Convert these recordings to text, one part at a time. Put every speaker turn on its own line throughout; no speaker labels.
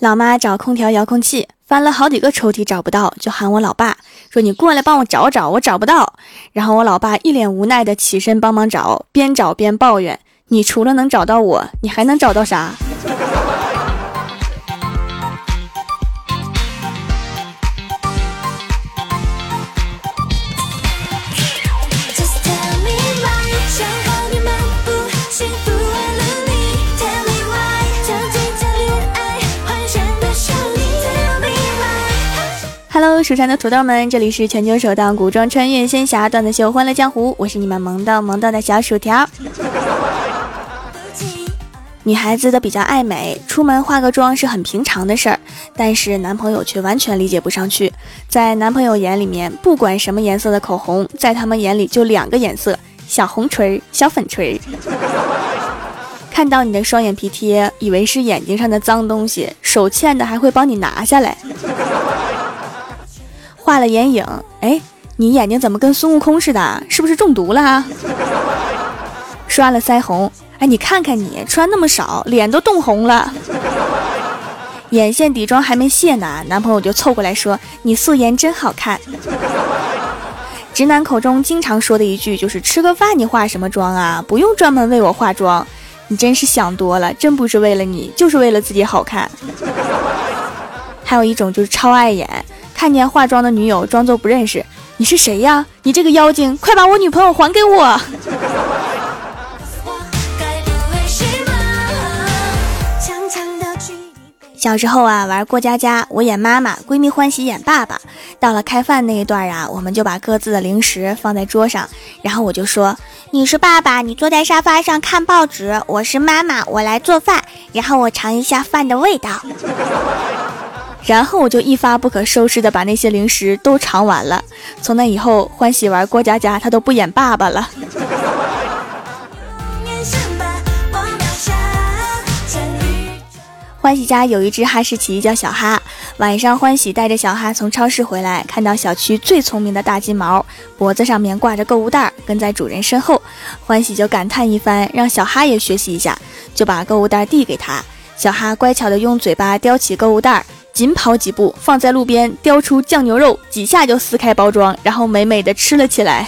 老妈找空调遥控器，翻了好几个抽屉找不到，就喊我老爸说：“你过来帮我找找，我找不到。”然后我老爸一脸无奈的起身帮忙找，边找边抱怨：“你除了能找到我，你还能找到啥？”Hello，蜀山的土豆们，这里是全球首档古装穿越仙侠段子秀《欢乐江湖》，我是你们萌到萌到的小薯条。女孩子都比较爱美，出门化个妆是很平常的事儿，但是男朋友却完全理解不上去。在男朋友眼里面，不管什么颜色的口红，在他们眼里就两个颜色：小红唇、小粉唇。看到你的双眼皮贴，以为是眼睛上的脏东西，手欠的还会帮你拿下来。画了眼影，哎，你眼睛怎么跟孙悟空似的？是不是中毒了？刷了腮红，哎，你看看你穿那么少，脸都冻红了。眼线底妆还没卸呢，男朋友就凑过来说：“你素颜真好看。”直男口中经常说的一句就是：“吃个饭你化什么妆啊？不用专门为我化妆。”你真是想多了，真不是为了你，就是为了自己好看。还有一种就是超碍眼。看见化妆的女友，装作不认识。你是谁呀？你这个妖精，快把我女朋友还给我！小时候啊，玩过家家，我演妈妈，闺蜜欢喜演爸爸。到了开饭那一段啊，我们就把各自的零食放在桌上，然后我就说：“你是爸爸，你坐在沙发上看报纸；我是妈妈，我来做饭，然后我尝一下饭的味道。” 然后我就一发不可收拾的把那些零食都尝完了。从那以后，欢喜玩过家家，他都不演爸爸了。欢喜家有一只哈士奇叫小哈。晚上，欢喜带着小哈从超市回来，看到小区最聪明的大金毛脖子上面挂着购物袋，跟在主人身后，欢喜就感叹一番，让小哈也学习一下，就把购物袋递给他。小哈乖巧的用嘴巴叼起购物袋。紧跑几步，放在路边，叼出酱牛肉，几下就撕开包装，然后美美的吃了起来。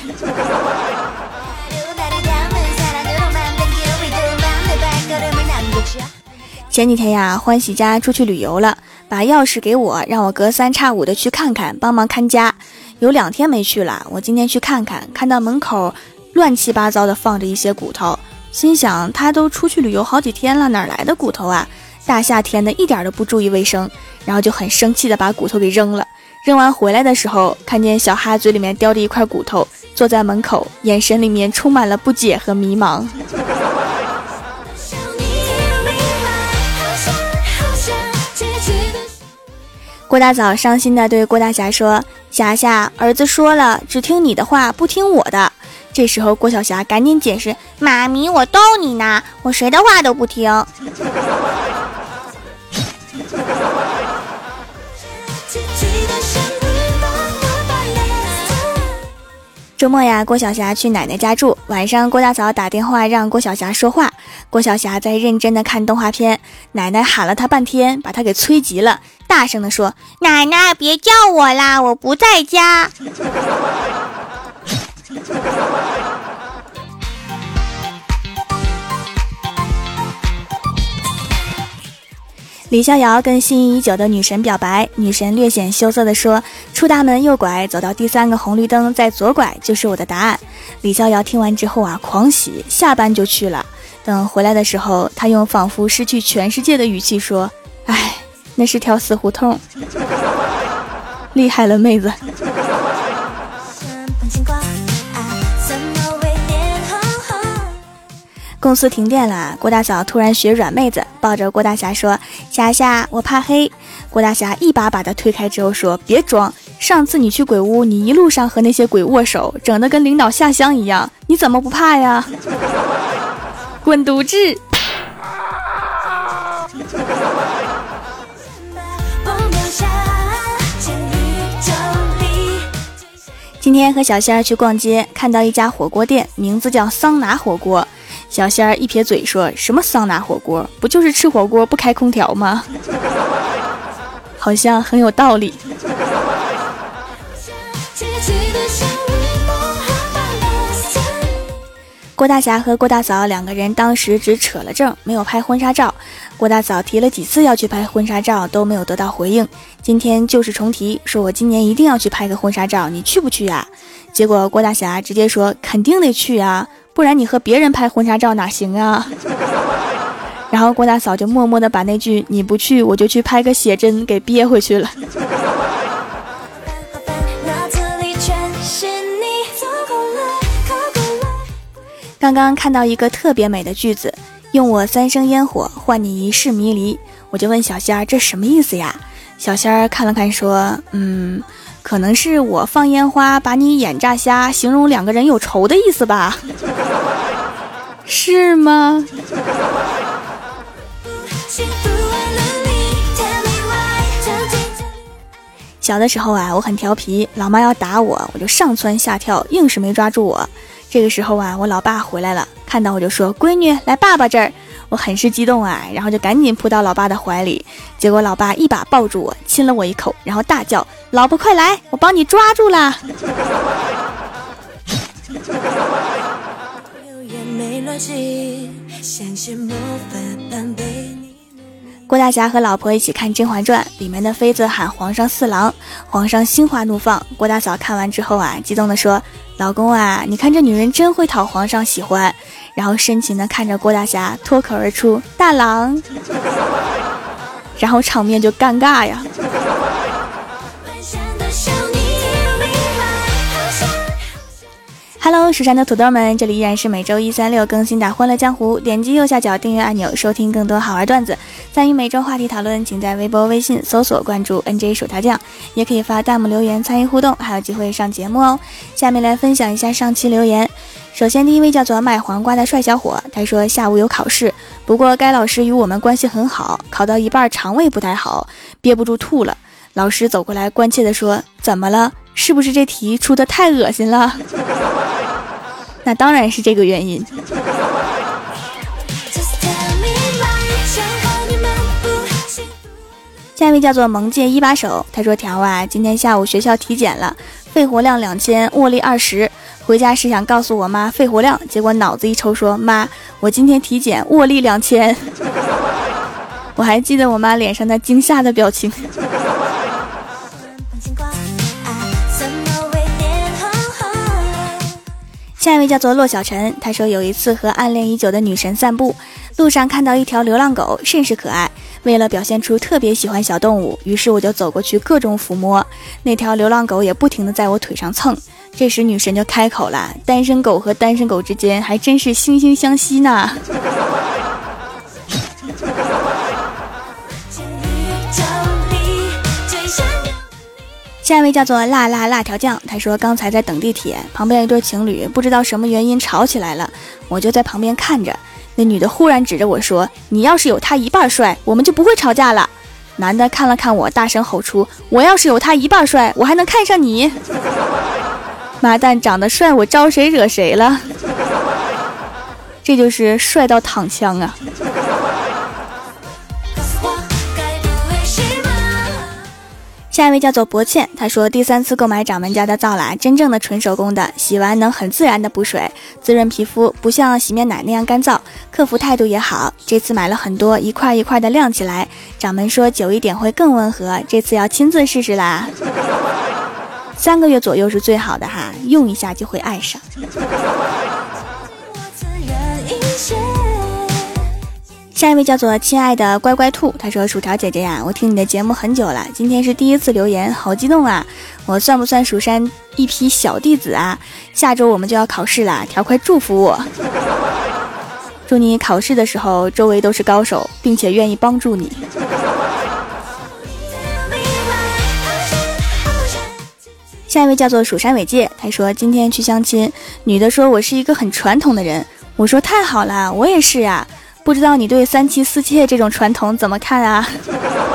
前几天呀，欢喜家出去旅游了，把钥匙给我，让我隔三差五的去看看，帮忙看家。有两天没去了，我今天去看看，看到门口乱七八糟的放着一些骨头，心想他都出去旅游好几天了，哪来的骨头啊？大夏天的，一点都不注意卫生，然后就很生气的把骨头给扔了。扔完回来的时候，看见小哈嘴里面叼着一块骨头，坐在门口，眼神里面充满了不解和迷茫。郭大嫂伤心的对郭大侠说：“霞霞，儿子说了，只听你的话，不听我的。”这时候，郭晓霞赶紧解释：“妈咪，我逗你呢，我谁的话都不听。”周末呀，郭晓霞去奶奶家住。晚上，郭大嫂打电话让郭晓霞说话。郭晓霞在认真的看动画片，奶奶喊了她半天，把她给催急了，大声的说：“奶奶，别叫我啦，我不在家。”李逍遥跟心仪已久的女神表白，女神略显羞涩地说：“出大门右拐，走到第三个红绿灯再左拐就是我的答案。”李逍遥听完之后啊，狂喜，下班就去了。等回来的时候，他用仿佛失去全世界的语气说：“哎，那是条死胡同。” 厉害了，妹子。公司停电了，郭大嫂突然学软妹子，抱着郭大侠说：“霞霞，我怕黑。”郭大侠一把把她推开之后说：“别装，上次你去鬼屋，你一路上和那些鬼握手，整的跟领导下乡一样，你怎么不怕呀？”滚犊子！今天和小仙儿去逛街，看到一家火锅店，名字叫桑拿火锅。小仙儿一撇嘴说：“什么桑拿火锅？不就是吃火锅不开空调吗？” 好像很有道理。郭大侠和郭大嫂两个人当时只扯了证，没有拍婚纱照。郭大嫂提了几次要去拍婚纱照，都没有得到回应。今天旧事重提，说我今年一定要去拍个婚纱照，你去不去呀？结果郭大侠直接说肯定得去啊，不然你和别人拍婚纱照哪行啊？然后郭大嫂就默默的把那句你不去我就去拍个写真给憋回去了。刚刚看到一个特别美的句子，用我三生烟火换你一世迷离，我就问小仙儿这什么意思呀？小仙儿看了看说，嗯，可能是我放烟花把你眼炸瞎，形容两个人有仇的意思吧？是吗？小的时候啊，我很调皮，老妈要打我，我就上蹿下跳，硬是没抓住我。这个时候啊，我老爸回来了，看到我就说：“闺女，来爸爸这儿。”我很是激动啊，然后就赶紧扑到老爸的怀里。结果老爸一把抱住我，亲了我一口，然后大叫：“老婆快来，我帮你抓住了！”郭大侠和老婆一起看《甄嬛传》，里面的妃子喊皇上四郎，皇上心花怒放。郭大嫂看完之后啊，激动地说：“老公啊，你看这女人真会讨皇上喜欢。”然后深情地看着郭大侠，脱口而出：“大郎。”然后场面就尴尬呀。Hello，蜀山的土豆们，这里依然是每周一、三、六更新的《欢乐江湖》。点击右下角订阅按钮，收听更多好玩段子。参与每周话题讨论，请在微博、微信搜索关注 “nj 薯条酱”，也可以发弹幕留言参与互动，还有机会上节目哦。下面来分享一下上期留言。首先，第一位叫做卖黄瓜的帅小伙，他说下午有考试，不过该老师与我们关系很好，考到一半肠胃不太好，憋不住吐了。老师走过来关切地说：“怎么了？是不是这题出的太恶心了？” 那当然是这个原因。下一位叫做萌界一把手，他说：“条啊，今天下午学校体检了，肺活量两千，握力二十。回家是想告诉我妈肺活量，结果脑子一抽说：妈，我今天体检握力两千。我还记得我妈脸上那惊吓的表情。”下一位叫做洛小晨，他说有一次和暗恋已久的女神散步，路上看到一条流浪狗，甚是可爱。为了表现出特别喜欢小动物，于是我就走过去各种抚摸那条流浪狗，也不停的在我腿上蹭。这时女神就开口了：“单身狗和单身狗之间还真是惺惺相惜呢。”下一位叫做辣辣辣条酱，他说刚才在等地铁，旁边一对情侣不知道什么原因吵起来了，我就在旁边看着。那女的忽然指着我说：“你要是有他一半帅，我们就不会吵架了。”男的看了看我，大声吼出：“我要是有他一半帅，我还能看上你？”妈蛋，长得帅，我招谁惹谁了？这就是帅到躺枪啊！下一位叫做薄倩，她说第三次购买掌门家的皂啦，真正的纯手工的，洗完能很自然的补水，滋润皮肤，不像洗面奶那样干燥，客服态度也好。这次买了很多，一块一块的晾起来。掌门说久一点会更温和，这次要亲自试试啦。三个月左右是最好的哈，用一下就会爱上。下一位叫做亲爱的乖乖兔，他说：“薯条姐姐呀，我听你的节目很久了，今天是第一次留言，好激动啊！我算不算蜀山一批小弟子啊？下周我们就要考试了，条快祝福我，祝你考试的时候周围都是高手，并且愿意帮助你。”下一位叫做蜀山伟界，他说：“今天去相亲，女的说我是一个很传统的人，我说太好了，我也是呀。”不知道你对三妻四妾这种传统怎么看啊？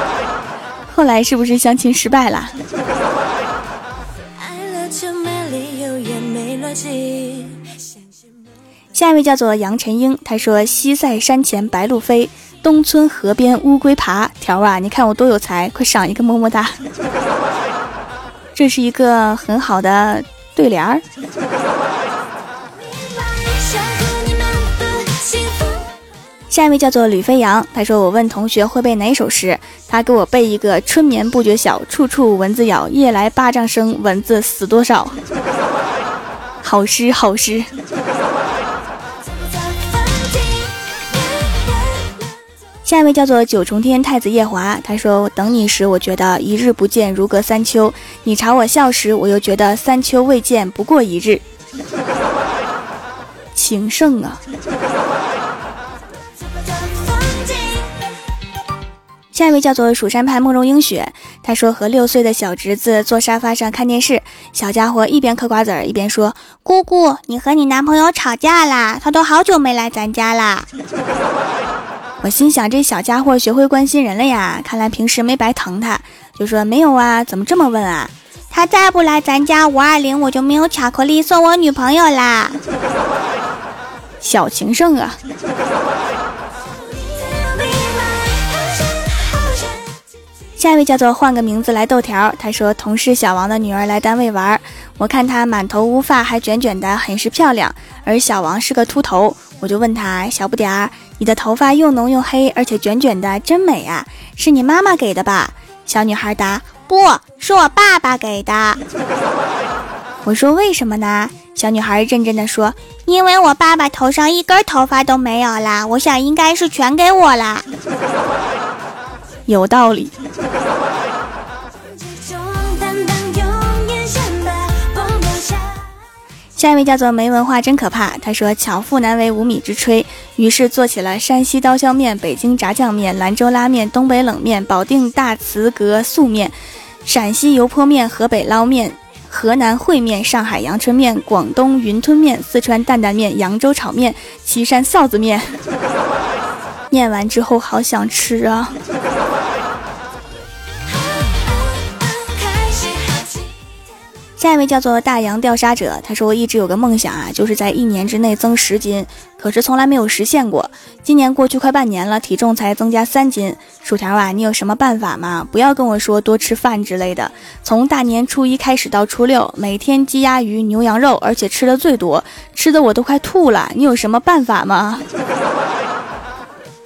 后来是不是相亲失败了？下一位叫做杨晨英，他说：“西塞山前白鹭飞，东村河边乌龟爬。条啊，你看我多有才，快赏一个么么哒。这是一个很好的对联儿。下一位叫做吕飞扬，他说我问同学会背哪首诗，他给我背一个“春眠不觉晓，处处蚊子咬，夜来巴掌声，蚊子死多少”。好诗好诗。下一位叫做九重天太子夜华，他说等你时，我觉得一日不见如隔三秋；你朝我笑时，我又觉得三秋未见不过一日。情圣啊！下一位叫做蜀山派慕容英雪，他说和六岁的小侄子坐沙发上看电视，小家伙一边嗑瓜子儿一边说：“姑姑，你和你男朋友吵架啦？他都好久没来咱家啦。”我心想这小家伙学会关心人了呀，看来平时没白疼他，就说没有啊，怎么这么问啊？他再不来咱家五二零，我就没有巧克力送我女朋友啦。小情圣啊。下一位叫做换个名字来豆条，他说同事小王的女儿来单位玩，我看她满头乌发还卷卷的，很是漂亮。而小王是个秃头，我就问他小不点儿，你的头发又浓又黑，而且卷卷的，真美啊！是你妈妈给的吧？小女孩答：不是我爸爸给的。我说为什么呢？小女孩认真的说：因为我爸爸头上一根头发都没有啦，我想应该是全给我啦。有道理。下一位叫做没文化真可怕。他说：“巧妇难为无米之炊。”于是做起了山西刀削面、北京炸酱面、兰州拉面、东北冷面、保定大慈阁素面、陕西油泼面、河北捞面、河南烩面、上海阳春面、广东云吞面、四川担担面、扬州炒面、岐山臊子面。念完之后，好想吃啊！下一位叫做大洋钓沙者，他说：“我一直有个梦想啊，就是在一年之内增十斤，可是从来没有实现过。今年过去快半年了，体重才增加三斤。薯条啊，你有什么办法吗？不要跟我说多吃饭之类的。从大年初一开始到初六，每天鸡鸭鱼牛羊肉，而且吃的最多，吃的我都快吐了。你有什么办法吗？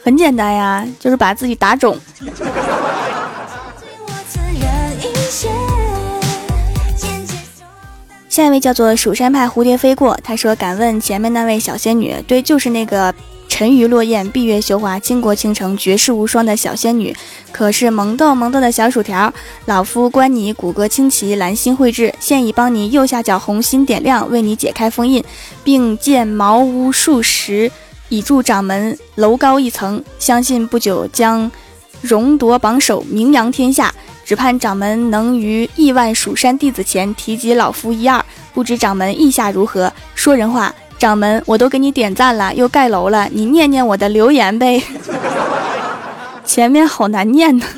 很简单呀，就是把自己打肿。”下一位叫做蜀山派蝴蝶飞过，他说：“敢问前面那位小仙女？对，就是那个沉鱼落雁、闭月羞花、倾国倾城、绝世无双的小仙女。可是萌豆萌豆的小薯条，老夫观你骨骼清奇，兰心绘制，现已帮你右下角红心点亮，为你解开封印，并建茅屋数十，以助掌门楼高一层。相信不久将荣夺榜首，名扬天下。”只盼掌门能于亿万蜀山弟子前提及老夫一二，不知掌门意下如何？说人话，掌门我都给你点赞了，又盖楼了，你念念我的留言呗。前面好难念呢。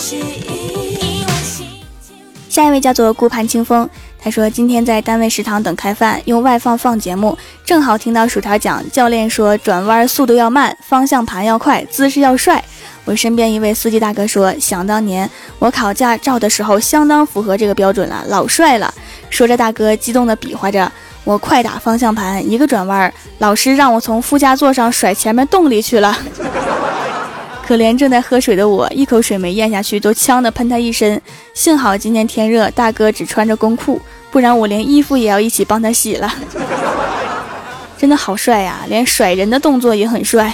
下一位叫做顾盼清风，他说今天在单位食堂等开饭，用外放放节目，正好听到薯条讲，教练说转弯速度要慢，方向盘要快，姿势要帅。我身边一位司机大哥说：“想当年我考驾照的时候，相当符合这个标准了，老帅了。”说着，大哥激动地比划着，我快打方向盘，一个转弯，老师让我从副驾座上甩前面洞里去了。可怜正在喝水的我，一口水没咽下去，都呛得喷他一身。幸好今天天热，大哥只穿着工裤，不然我连衣服也要一起帮他洗了。真的好帅呀，连甩人的动作也很帅。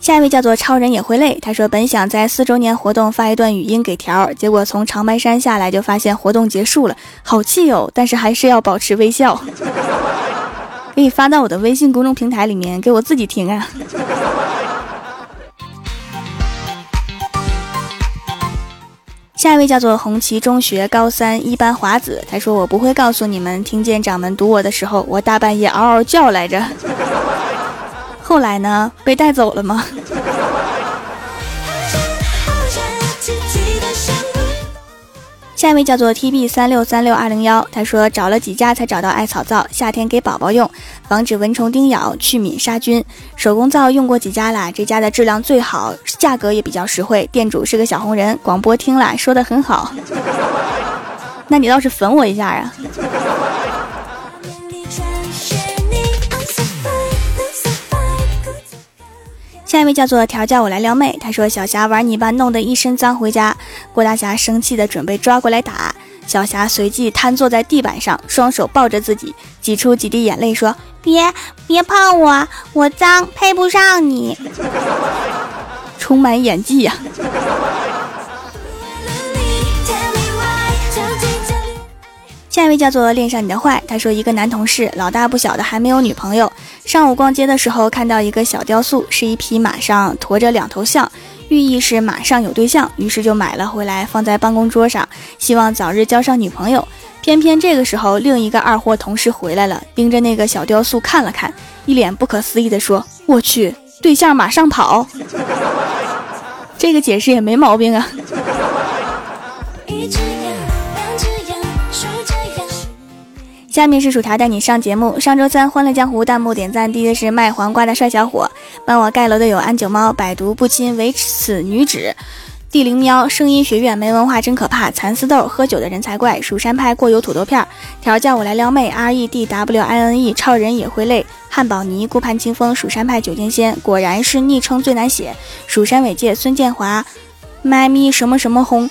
下一位叫做超人也会累，他说本想在四周年活动发一段语音给条，结果从长白山下来就发现活动结束了，好气哦！但是还是要保持微笑，可以发到我的微信公众平台里面给我自己听啊。下一位叫做红旗中学高三一班华子，他说我不会告诉你们，听见掌门读我的时候，我大半夜嗷嗷叫来着。后来呢？被带走了吗？下一位叫做 T B 三六三六二零幺，他说找了几家才找到艾草皂，夏天给宝宝用，防止蚊虫叮咬，去敏杀菌。手工皂用过几家啦，这家的质量最好，价格也比较实惠，店主是个小红人，广播听了说的很好。那你倒是粉我一下啊！下一位叫做调教我来撩妹，他说小霞玩泥巴弄得一身脏回家，郭大侠生气的准备抓过来打，小霞随即瘫坐在地板上，双手抱着自己，挤出几滴眼泪说：“别别碰我，我脏，配不上你。”充满演技呀！下一位叫做恋上你的坏，他说一个男同事老大不小的还没有女朋友，上午逛街的时候看到一个小雕塑，是一匹马上驮着两头象，寓意是马上有对象，于是就买了回来放在办公桌上，希望早日交上女朋友。偏偏这个时候另一个二货同事回来了，盯着那个小雕塑看了看，一脸不可思议的说：“我去，对象马上跑。”这个解释也没毛病啊。下面是薯条带你上节目。上周三《欢乐江湖》弹幕点赞第一的是卖黄瓜的帅小伙，帮我盖楼的有安九猫、百毒不侵、唯此女子、地灵喵、声音学院没文化真可怕、蚕丝豆、喝酒的人才怪、蜀山派过油土豆片、条叫我来撩妹、R E D W I N E、超人也会累、汉堡尼、顾盼清风、蜀山派九剑仙，果然是昵称最难写。蜀山尾界孙建华、麦咪什么什么轰。